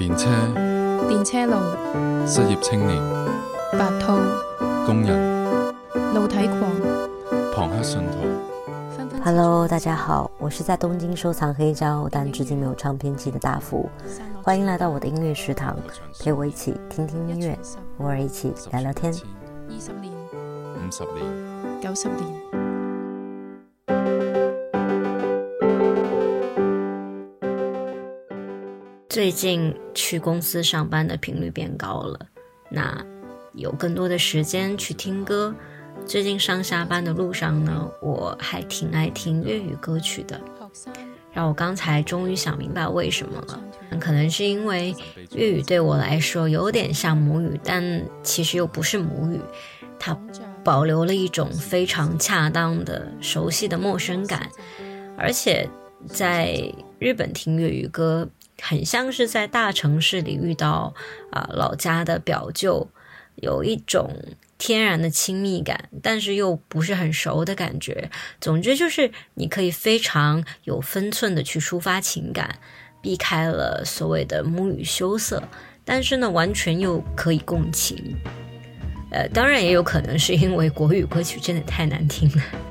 电车，电车路，失业青年，白兔，工人，露体狂，庞克信徒。Hello，大家好，我是在东京收藏黑胶，但至今没有唱片机的大福。欢迎来到我的音乐食堂，陪我一起听听音乐，偶尔一起聊聊天。二十年，五十年，九十年。最近去公司上班的频率变高了，那有更多的时间去听歌。最近上下班的路上呢，我还挺爱听粤语歌曲的。然后我刚才终于想明白为什么了，可能是因为粤语对我来说有点像母语，但其实又不是母语，它保留了一种非常恰当的熟悉的陌生感。而且在日本听粤语歌。很像是在大城市里遇到啊老家的表舅，有一种天然的亲密感，但是又不是很熟的感觉。总之就是你可以非常有分寸的去抒发情感，避开了所谓的母语羞涩，但是呢完全又可以共情。呃，当然也有可能是因为国语歌曲真的太难听了。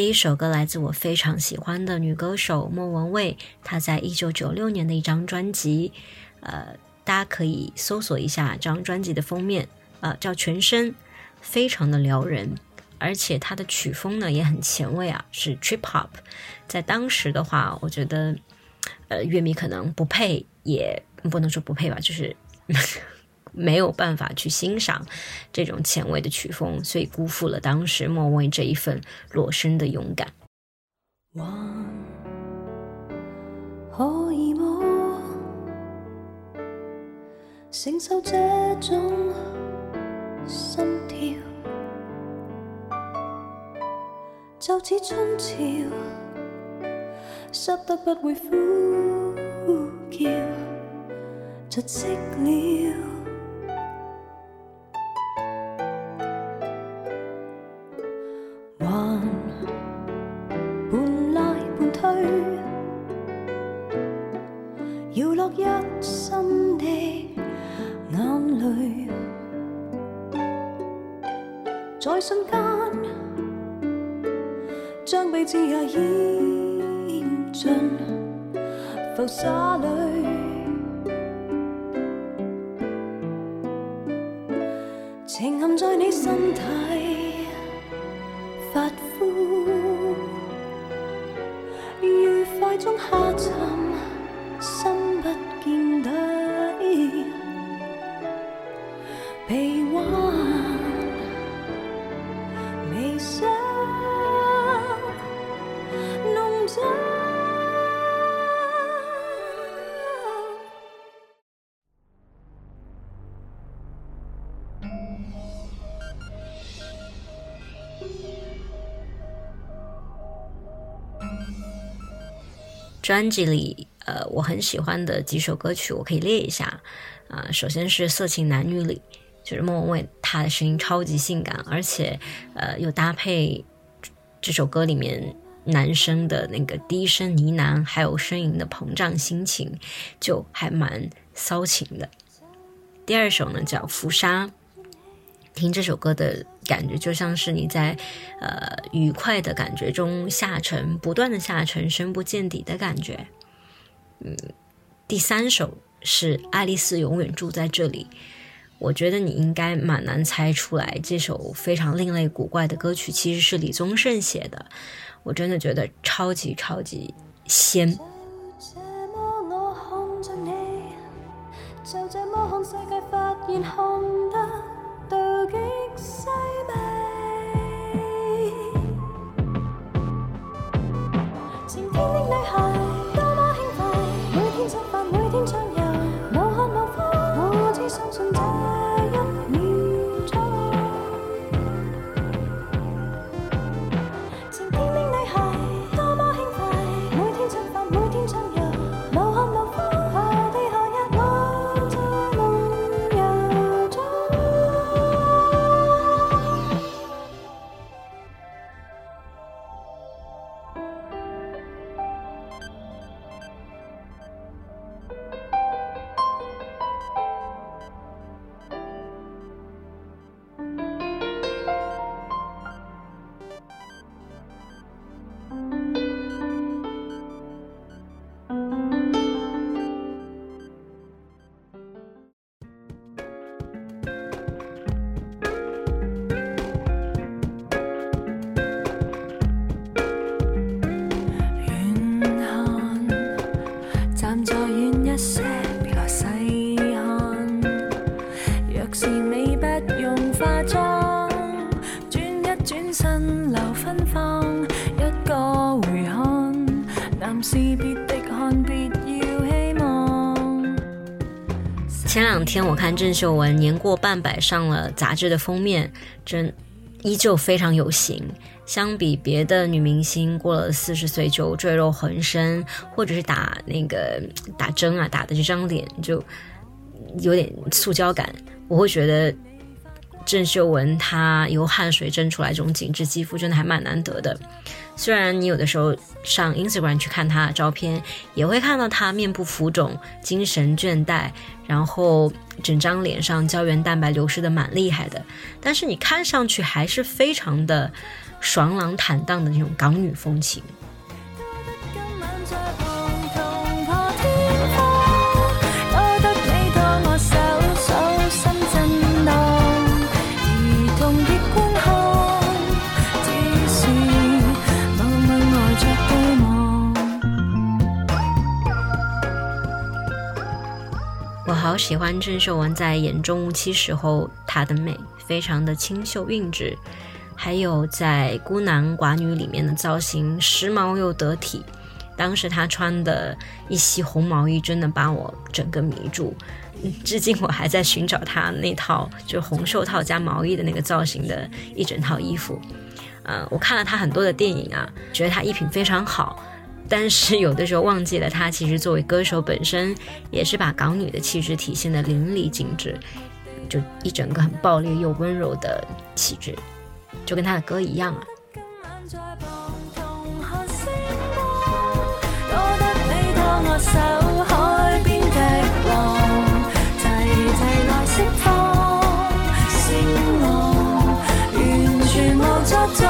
第一首歌来自我非常喜欢的女歌手莫文蔚，她在一九九六年的一张专辑，呃，大家可以搜索一下这张专辑的封面，呃，叫《全身》，非常的撩人，而且它的曲风呢也很前卫啊，是 trip hop，在当时的话，我觉得，呃，乐迷可能不配，也不能说不配吧，就是。没有办法去欣赏这种前卫的曲风，所以辜负了当时莫文蔚这一份裸身的勇敢。可以承受这种心跳，就似春潮，湿得不会呼叫，窒息了。摇落一身的眼泪，在瞬间，将彼此也淹进浮沙里，情陷在你身心。专辑里，呃，我很喜欢的几首歌曲，我可以列一下，啊，首先是《色情男女》里，就是莫文蔚，她的声音超级性感，而且，呃，又搭配这首歌里面男生的那个低声呢喃，还有声音的膨胀心情，就还蛮骚情的。第二首呢，叫《浮沙》。听这首歌的感觉就像是你在，呃，愉快的感觉中下沉，不断的下沉，深不见底的感觉。嗯，第三首是《爱丽丝永远住在这里》，我觉得你应该蛮难猜出来，这首非常另类古怪的歌曲其实是李宗盛写的，我真的觉得超级超级仙。天，我看郑秀文年过半百上了杂志的封面，真依旧非常有型。相比别的女明星过了四十岁就赘肉浑身，或者是打那个打针啊打的这张脸就有点塑胶感，我会觉得。郑秀文她由汗水蒸出来这种紧致肌肤真的还蛮难得的，虽然你有的时候上 Instagram 去看她的照片，也会看到她面部浮肿、精神倦怠，然后整张脸上胶原蛋白流失的蛮厉害的，但是你看上去还是非常的爽朗坦荡的那种港女风情。好喜欢郑秀文在《眼中无期》时候她的美，非常的清秀韵致，还有在《孤男寡女》里面的造型，时髦又得体。当时她穿的一袭红毛衣，真的把我整个迷住，至今我还在寻找她那套就红袖套加毛衣的那个造型的一整套衣服。嗯，我看了她很多的电影啊，觉得她衣品非常好。但是有的时候忘记了，她其实作为歌手本身，也是把港女的气质体现的淋漓尽致，就一整个很暴力又温柔的气质，就跟她的歌一样啊。作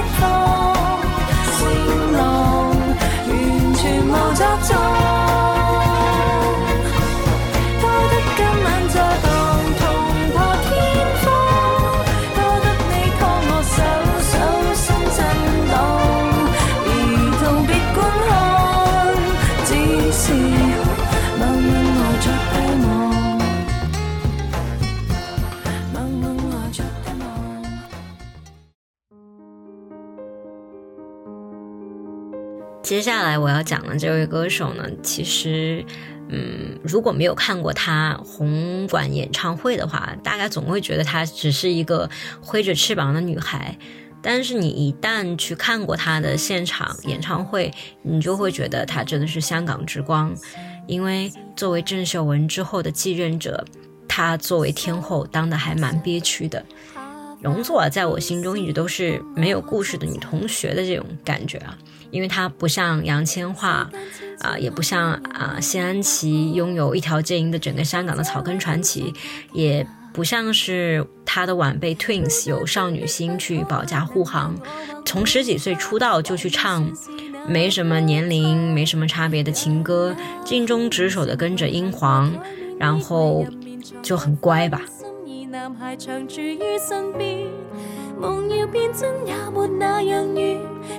it for? 接下来我要讲的这位歌手呢，其实，嗯，如果没有看过她红馆演唱会的话，大概总会觉得她只是一个挥着翅膀的女孩。但是你一旦去看过她的现场演唱会，你就会觉得她真的是香港之光。因为作为郑秀文之后的继任者，她作为天后当的还蛮憋屈的。容祖儿在我心中一直都是没有故事的女同学的这种感觉啊。因为他不像杨千嬅，啊，也不像啊谢安琪拥有一条阵营的整个香港的草根传奇，也不像是他的晚辈 Twins 有少女心去保驾护航，从十几岁出道就去唱，没什么年龄没什么差别的情歌，尽忠职守的跟着英皇，然后就很乖吧。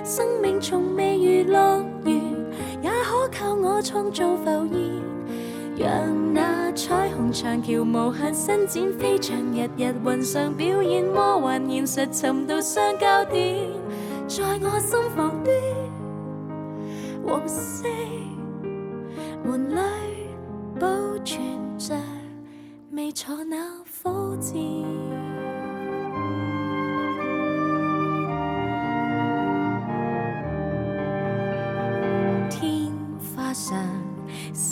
生命从未如乐园，也可靠我创造浮现。让那彩虹长桥无限伸展，飞翔日日云上表演，魔幻现实寻到相交点，在我心房的黄色门里保存着未坐那火箭。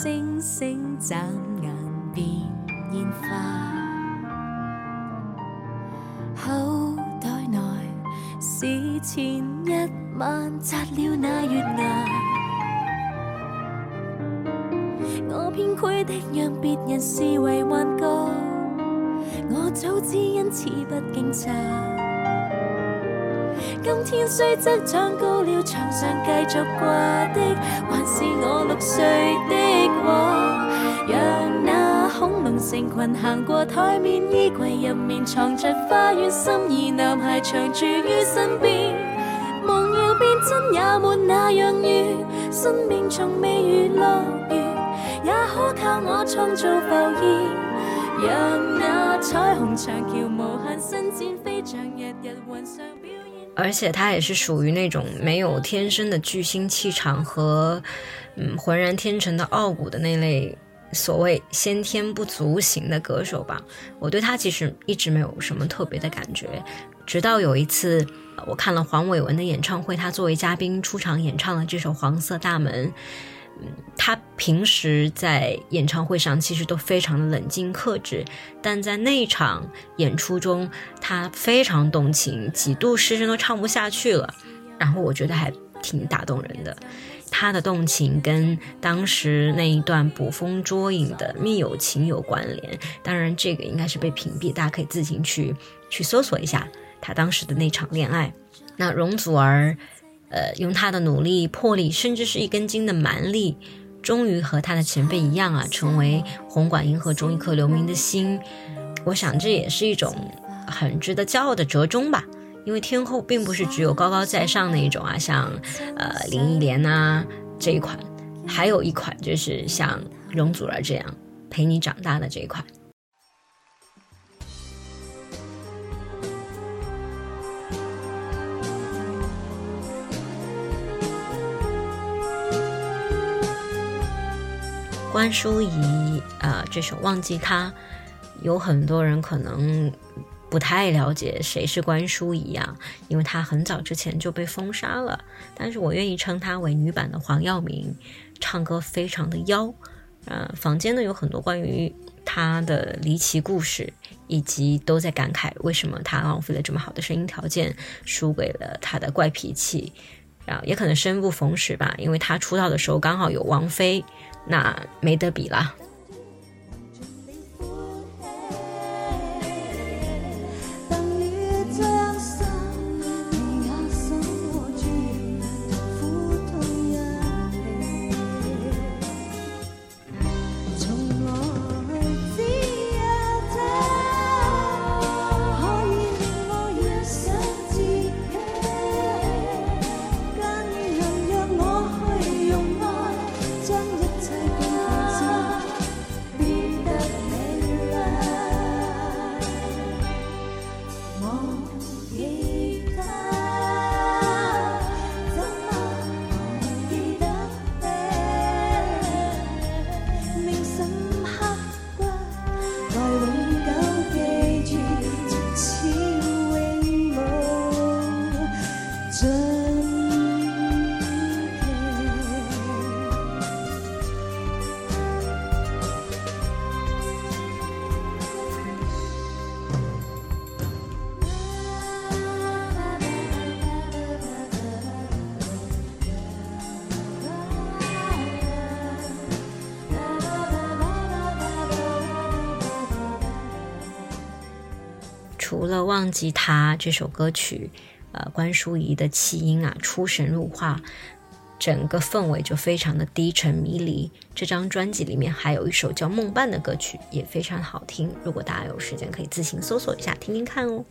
星星眨眼变烟花，口袋内是前一晚砸了那月牙。我偏诡的让别人视为幻觉，我早知因此不景察。今天虽则长高了，墙上继续挂的，还是我六岁的我。让那恐龙成群行过台面，衣柜入面藏着花园，心仪男孩长住于身边。梦要变真也没那样远，生命从未如乐园，也可靠我创造浮现。让那彩虹长桥无限伸展，飞象，日日云上。而且他也是属于那种没有天生的巨星气场和，嗯，浑然天成的傲骨的那类所谓先天不足型的歌手吧。我对他其实一直没有什么特别的感觉，直到有一次我看了黄伟文的演唱会，他作为嘉宾出场演唱了这首《黄色大门》。嗯，他平时在演唱会上其实都非常的冷静克制，但在那场演出中，他非常动情，几度失声都唱不下去了。然后我觉得还挺打动人的，他的动情跟当时那一段捕风捉影的密友情有关联。当然，这个应该是被屏蔽，大家可以自行去去搜索一下他当时的那场恋爱。那容祖儿。呃，用他的努力、魄力，甚至是一根筋的蛮力，终于和他的前辈一样啊，成为红馆银河中一颗留名的星。我想，这也是一种很值得骄傲的折中吧。因为天后并不是只有高高在上那一种啊，像呃林忆莲呐这一款，还有一款就是像容祖儿这样陪你长大的这一款。关淑怡，呃，这首《忘记他》，有很多人可能不太了解谁是关淑怡啊，因为她很早之前就被封杀了。但是我愿意称她为女版的黄耀明，唱歌非常的妖。呃，坊间呢有很多关于她的离奇故事，以及都在感慨为什么她浪费了这么好的声音条件，输给了她的怪脾气。然后也可能生不逢时吧，因为她出道的时候刚好有王菲。那没得比了。忘记他这首歌曲，呃，关淑怡的气音啊出神入化，整个氛围就非常的低沉迷离。这张专辑里面还有一首叫《梦伴》的歌曲，也非常好听。如果大家有时间，可以自行搜索一下听听看哦。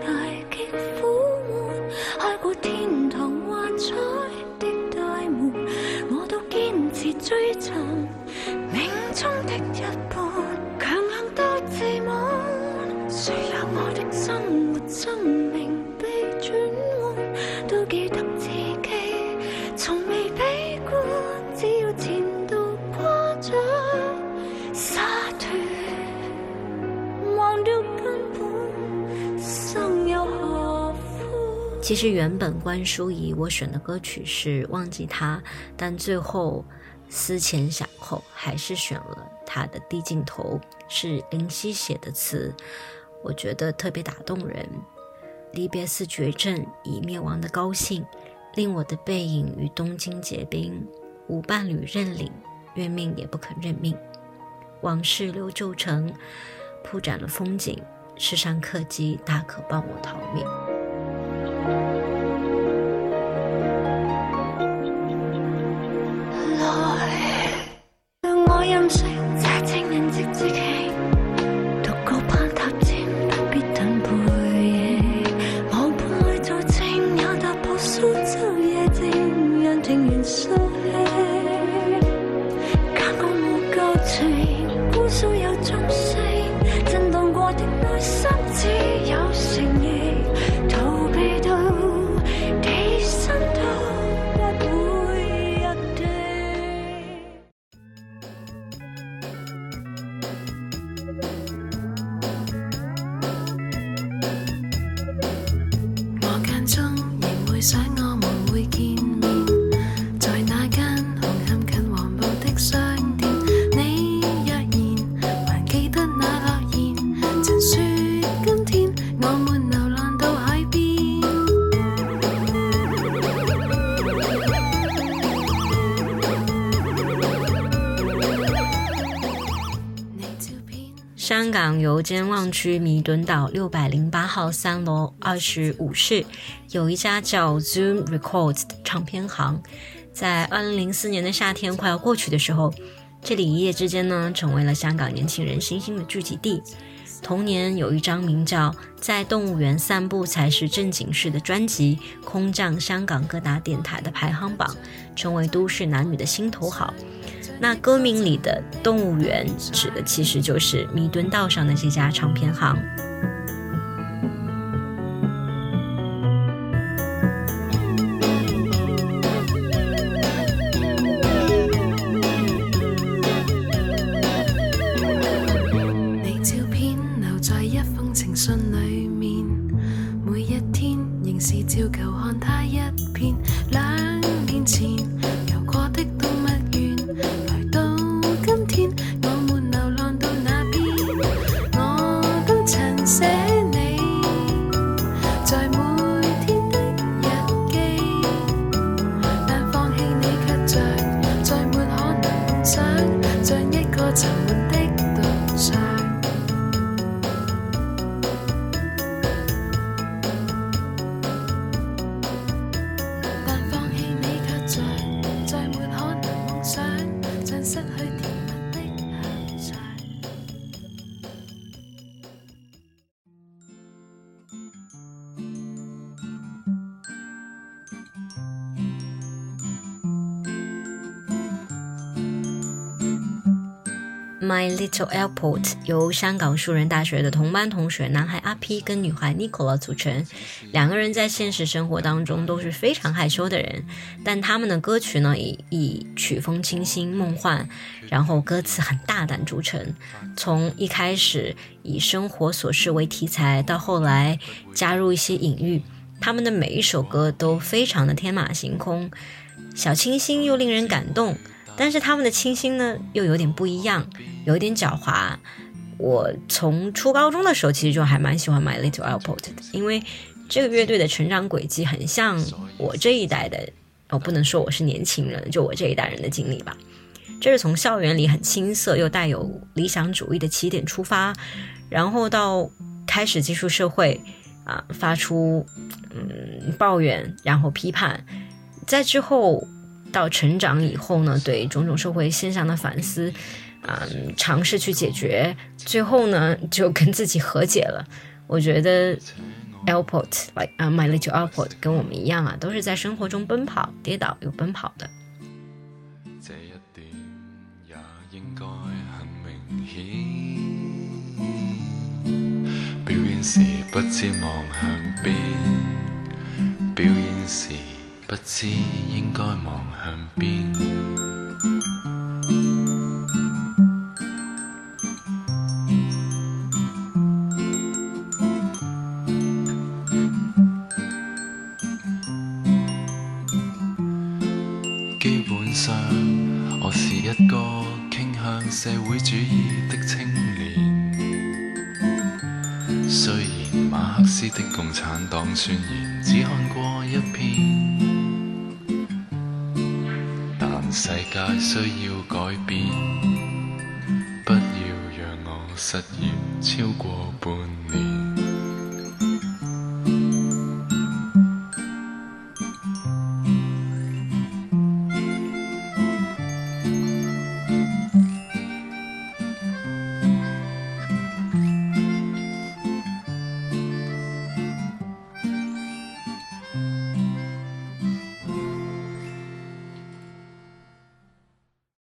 大极苦闷，开过天堂幻彩的大门，我都坚持追寻。其实原本关淑怡我选的歌曲是《忘记他》，但最后思前想后，还是选了他的低镜头，是林夕写的词，我觉得特别打动人。离别似绝症，已灭亡的高兴，令我的背影与东京结冰，无伴侣认领，怨命也不肯认命。往事留旧城，铺展了风景，世上客机大可帮我逃命。来，让我任性。这情人节假期，独个攀塔尖，不必等背影。无伴侣作证，也踏破苏州夜静，人团圆碎。感觉没够情，姑苏有钟声，震动过的内心。香港油尖旺区弥敦道六百零八号三楼二十五室有一家叫 Zoom Records 的唱片行。在二零零四年的夏天快要过去的时候，这里一夜之间呢成为了香港年轻人新兴的聚集地。同年，有一张名叫《在动物园散步才是正经事》的专辑，空降香港各大电台的排行榜，成为都市男女的心头好。那歌名里的“动物园”指的其实就是弥敦道上的这家唱片行。My Little Airport 由香港树人大学的同班同学男孩阿 P 跟女孩 Nicola 组成，两个人在现实生活当中都是非常害羞的人，但他们的歌曲呢以以曲风清新梦幻，然后歌词很大胆著称。从一开始以生活琐事为题材，到后来加入一些隐喻，他们的每一首歌都非常的天马行空，小清新又令人感动。但是他们的清新呢，又有点不一样，有一点狡猾。我从初高中的时候，其实就还蛮喜欢 My Little a i r p o r t 的，因为这个乐队的成长轨迹很像我这一代的。我不能说我是年轻人，就我这一代人的经历吧。这是从校园里很青涩又带有理想主义的起点出发，然后到开始接触社会，啊，发出嗯抱怨，然后批判，在之后。到成长以后呢，对种种社会现象的反思，嗯，尝试去解决，最后呢就跟自己和解了。我觉得 a l b o r t like 啊，买了就 Albert，跟我们一样啊，都是在生活中奔跑、跌倒又奔跑的。这一点也应该很明显，表演时不知望向边，表演时。不知应该望向边。基本上，我是一个倾向社会主义的青年。虽然马克思的共产党宣言只看过一篇。世界需要改变，不要让我失业超过半年。